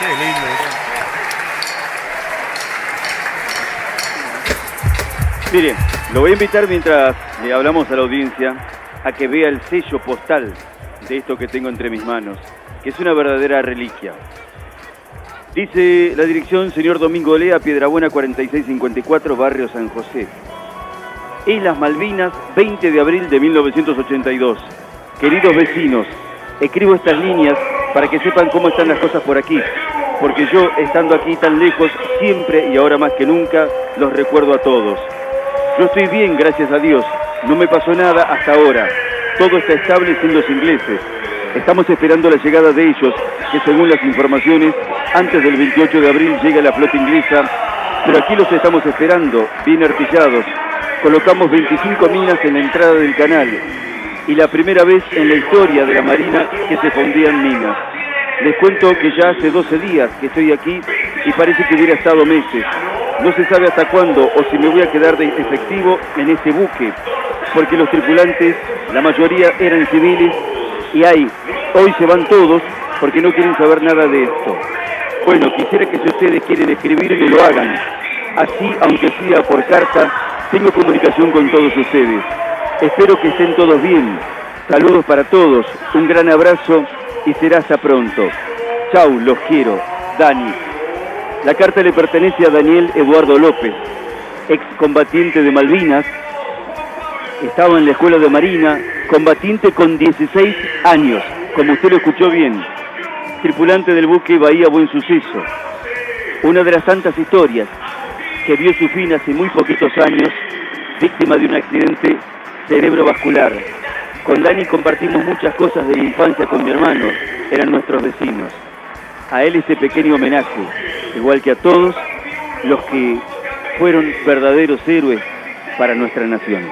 Qué lindo. Mire, lo voy a invitar mientras le hablamos a la audiencia a que vea el sello postal de esto que tengo entre mis manos, que es una verdadera reliquia. Dice la dirección señor Domingo Lea, Piedrabuena 4654, Barrio San José. Islas Malvinas, 20 de abril de 1982. Queridos vecinos, escribo estas líneas para que sepan cómo están las cosas por aquí, porque yo, estando aquí tan lejos, siempre y ahora más que nunca, los recuerdo a todos. Yo estoy bien, gracias a Dios. No me pasó nada hasta ahora. Todo está estable sin los ingleses. Estamos esperando la llegada de ellos, que según las informaciones, antes del 28 de abril llega la flota inglesa, pero aquí los estamos esperando, bien artillados. Colocamos 25 minas en la entrada del canal y la primera vez en la historia de la Marina que se fundían minas. Les cuento que ya hace 12 días que estoy aquí y parece que hubiera estado meses. No se sabe hasta cuándo o si me voy a quedar de efectivo en este buque, porque los tripulantes, la mayoría eran civiles y hay, hoy se van todos porque no quieren saber nada de esto. Bueno, quisiera que si ustedes quieren escribir, que lo hagan. Así, aunque sea por carta, tengo comunicación con todos ustedes. Espero que estén todos bien. Saludos para todos, un gran abrazo y será hasta pronto. Chau, los quiero. Dani. La carta le pertenece a Daniel Eduardo López, excombatiente de Malvinas. Estaba en la escuela de Marina, combatiente con 16 años, como usted lo escuchó bien. Tripulante del buque Bahía Buen Suceso. Una de las tantas historias que vio su fin hace muy poquitos años, víctima de un accidente cerebrovascular. Con Dani compartimos muchas cosas de la infancia con mi hermano, eran nuestros vecinos. A él este pequeño homenaje, igual que a todos los que fueron verdaderos héroes para nuestra nación.